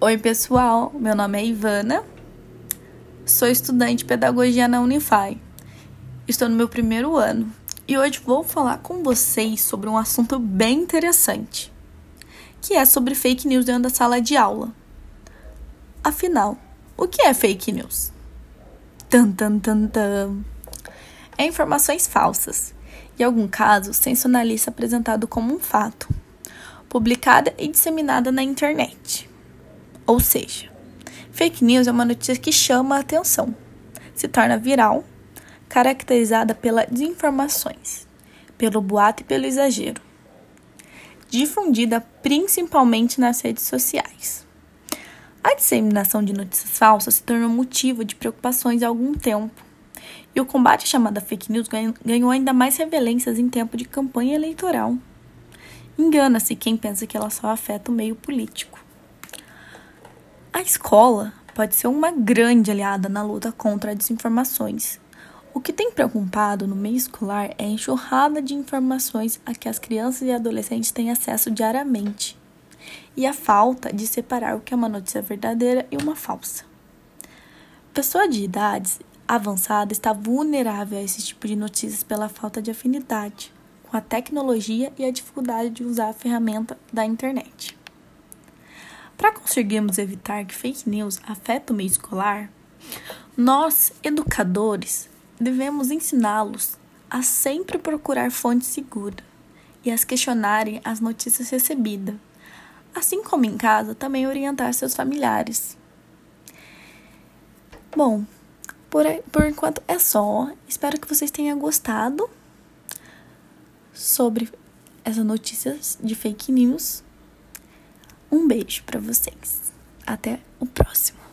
Oi, pessoal. Meu nome é Ivana. Sou estudante de pedagogia na Unify. Estou no meu primeiro ano e hoje vou falar com vocês sobre um assunto bem interessante, que é sobre fake news dentro da sala de aula. Afinal, o que é fake news? Tan, tan, tan, tan. É informações falsas, em algum caso sensacionalista apresentado como um fato, publicada e disseminada na internet. Ou seja, fake news é uma notícia que chama a atenção, se torna viral, caracterizada pela desinformações, pelo boato e pelo exagero. Difundida principalmente nas redes sociais. A disseminação de notícias falsas se tornou motivo de preocupações há algum tempo. E o combate à chamada fake news ganhou ainda mais revelências em tempo de campanha eleitoral. Engana-se quem pensa que ela só afeta o meio político. A escola pode ser uma grande aliada na luta contra as desinformações. O que tem preocupado no meio escolar é a enxurrada de informações a que as crianças e adolescentes têm acesso diariamente e a falta de separar o que é uma notícia verdadeira e uma falsa. Pessoa de idades avançada está vulnerável a esse tipo de notícias pela falta de afinidade com a tecnologia e a dificuldade de usar a ferramenta da internet. Para conseguirmos evitar que fake news afetem o meio escolar, nós, educadores, devemos ensiná-los a sempre procurar fonte segura e a questionarem as notícias recebidas, assim como em casa também orientar seus familiares. Bom, por, por enquanto é só. Espero que vocês tenham gostado sobre essas notícias de fake news. Um beijo para vocês. Até o próximo.